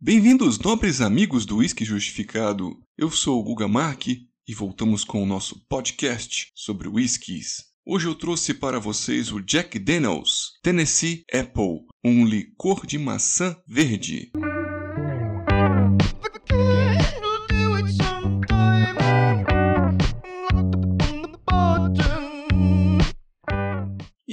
Bem-vindos, nobres amigos do Whisky Justificado. Eu sou o Guga Mark e voltamos com o nosso podcast sobre whiskies. Hoje eu trouxe para vocês o Jack Daniels Tennessee Apple, um licor de maçã verde.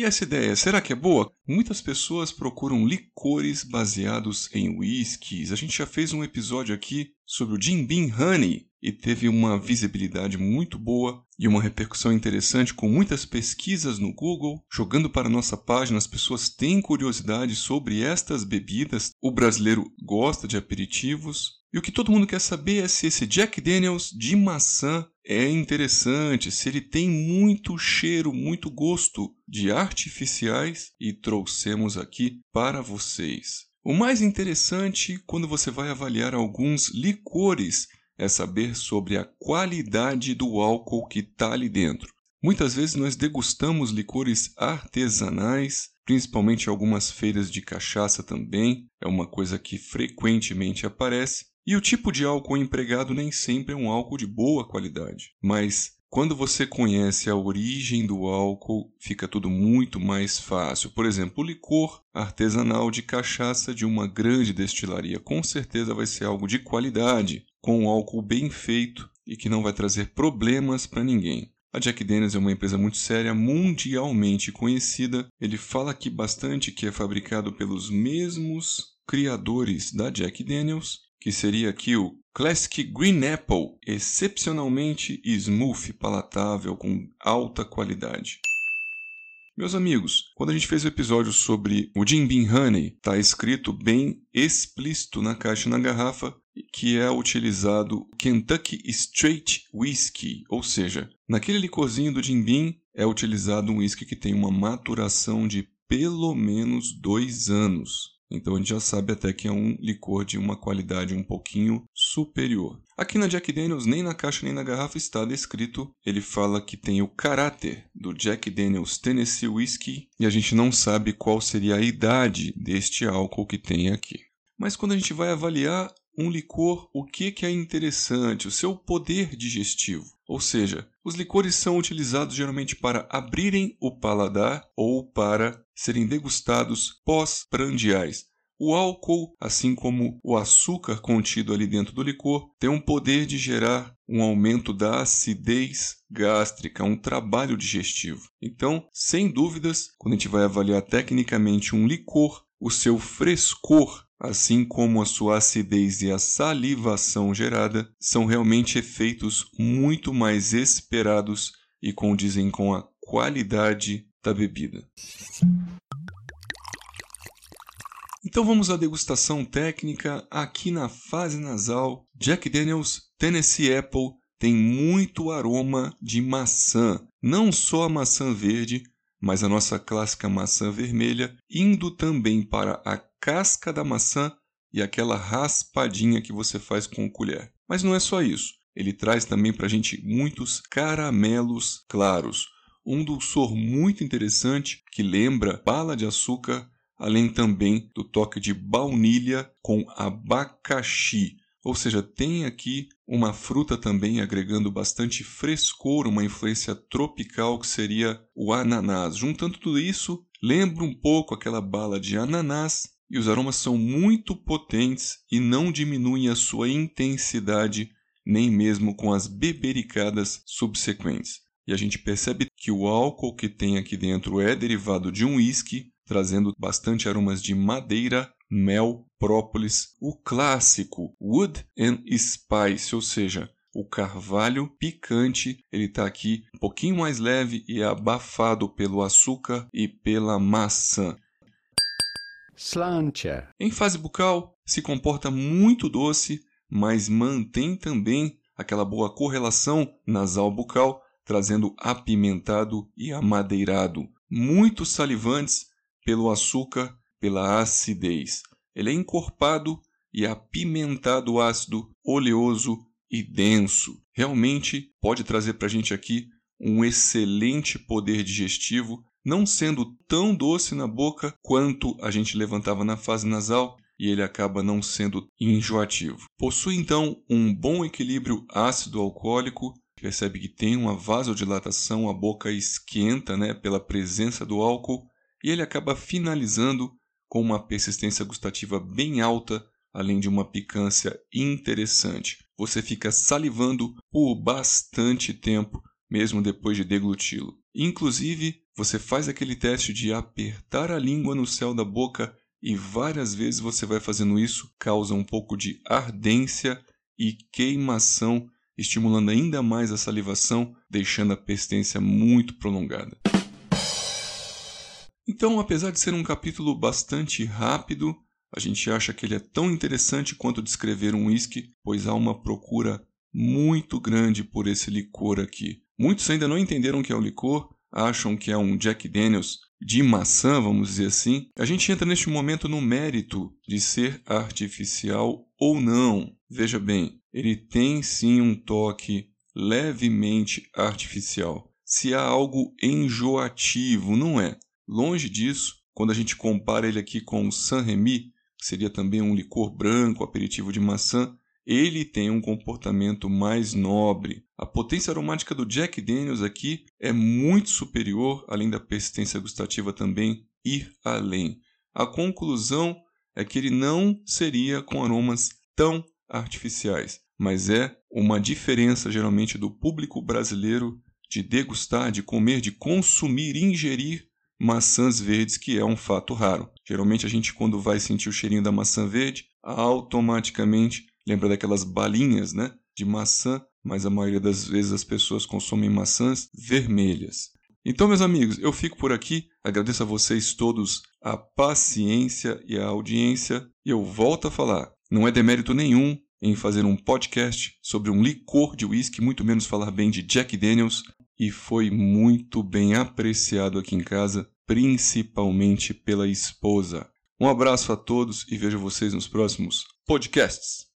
Essa ideia, será que é boa? Muitas pessoas procuram licores baseados em whiskies. A gente já fez um episódio aqui sobre o Jim Beam Honey e teve uma visibilidade muito boa e uma repercussão interessante com muitas pesquisas no Google. Jogando para nossa página, as pessoas têm curiosidade sobre estas bebidas. O brasileiro gosta de aperitivos. E o que todo mundo quer saber é se esse Jack Daniels de maçã é interessante, se ele tem muito cheiro, muito gosto de artificiais e trouxemos aqui para vocês. O mais interessante quando você vai avaliar alguns licores é saber sobre a qualidade do álcool que está ali dentro. Muitas vezes nós degustamos licores artesanais, principalmente algumas feiras de cachaça também, é uma coisa que frequentemente aparece, e o tipo de álcool empregado nem sempre é um álcool de boa qualidade, mas quando você conhece a origem do álcool, fica tudo muito mais fácil. Por exemplo, o licor artesanal de cachaça de uma grande destilaria com certeza vai ser algo de qualidade, com um álcool bem feito e que não vai trazer problemas para ninguém. A Jack Daniels é uma empresa muito séria, mundialmente conhecida. Ele fala aqui bastante que é fabricado pelos mesmos criadores da Jack Daniels que seria aqui o Classic Green Apple, excepcionalmente smooth, palatável, com alta qualidade. Meus amigos, quando a gente fez o episódio sobre o Jim Beam Honey, está escrito bem explícito na caixa e na garrafa que é utilizado Kentucky Straight Whiskey, ou seja, naquele licorzinho do Jim Beam é utilizado um whisky que tem uma maturação de pelo menos dois anos. Então a gente já sabe até que é um licor de uma qualidade um pouquinho superior. Aqui na Jack Daniels, nem na caixa nem na garrafa está descrito. Ele fala que tem o caráter do Jack Daniels Tennessee Whiskey e a gente não sabe qual seria a idade deste álcool que tem aqui. Mas quando a gente vai avaliar um licor, o que, que é interessante? O seu poder digestivo. Ou seja, os licores são utilizados geralmente para abrirem o paladar ou para serem degustados pós-prandiais. O álcool, assim como o açúcar contido ali dentro do licor, tem um poder de gerar um aumento da acidez gástrica, um trabalho digestivo. Então, sem dúvidas, quando a gente vai avaliar tecnicamente um licor, o seu frescor assim como a sua acidez e a salivação gerada, são realmente efeitos muito mais esperados e condizem com a qualidade da bebida. Então vamos à degustação técnica aqui na fase nasal. Jack Daniels Tennessee Apple tem muito aroma de maçã, não só a maçã verde, mas a nossa clássica maçã vermelha, indo também para a casca da maçã e aquela raspadinha que você faz com colher. Mas não é só isso. Ele traz também para a gente muitos caramelos claros. Um dulçor muito interessante que lembra bala de açúcar, além também do toque de baunilha com abacaxi. Ou seja, tem aqui uma fruta também agregando bastante frescor, uma influência tropical que seria o ananás. Juntando tudo isso, lembra um pouco aquela bala de ananás e os aromas são muito potentes e não diminuem a sua intensidade nem mesmo com as bebericadas subsequentes. E a gente percebe que o álcool que tem aqui dentro é derivado de um uísque, trazendo bastante aromas de madeira, mel, própolis, o clássico wood and spice, ou seja, o carvalho picante, ele está aqui um pouquinho mais leve e abafado pelo açúcar e pela maçã. Slantia. Em fase bucal, se comporta muito doce, mas mantém também aquela boa correlação nasal-bucal, trazendo apimentado e amadeirado, muito salivantes pelo açúcar, pela acidez. Ele é encorpado e apimentado ácido, oleoso e denso. Realmente pode trazer para a gente aqui um excelente poder digestivo não sendo tão doce na boca quanto a gente levantava na fase nasal, e ele acaba não sendo enjoativo. Possui então um bom equilíbrio ácido alcoólico, percebe que tem uma vasodilatação, a boca esquenta né, pela presença do álcool, e ele acaba finalizando com uma persistência gustativa bem alta, além de uma picância interessante. Você fica salivando por bastante tempo, mesmo depois de degluti-lo. Inclusive, você faz aquele teste de apertar a língua no céu da boca e várias vezes você vai fazendo isso, causa um pouco de ardência e queimação, estimulando ainda mais a salivação, deixando a persistência muito prolongada. Então, apesar de ser um capítulo bastante rápido, a gente acha que ele é tão interessante quanto descrever um whisky, pois há uma procura muito grande por esse licor aqui. Muitos ainda não entenderam que é o licor, acham que é um Jack Daniels de maçã, vamos dizer assim, a gente entra neste momento no mérito de ser artificial ou não. Veja bem, ele tem sim um toque levemente artificial. Se há algo enjoativo, não é. Longe disso, quando a gente compara ele aqui com o Saint-Remy, que seria também um licor branco, aperitivo de maçã, ele tem um comportamento mais nobre. A potência aromática do Jack Daniels aqui é muito superior, além da persistência gustativa também ir além. A conclusão é que ele não seria com aromas tão artificiais, mas é uma diferença geralmente do público brasileiro de degustar, de comer, de consumir, ingerir maçãs verdes, que é um fato raro. Geralmente a gente quando vai sentir o cheirinho da maçã verde, automaticamente lembra daquelas balinhas, né, de maçã, mas a maioria das vezes as pessoas consomem maçãs vermelhas. Então, meus amigos, eu fico por aqui. Agradeço a vocês todos a paciência e a audiência. E eu volto a falar: não é demérito nenhum em fazer um podcast sobre um licor de whisky, muito menos falar bem de Jack Daniels. E foi muito bem apreciado aqui em casa, principalmente pela esposa. Um abraço a todos e vejo vocês nos próximos podcasts.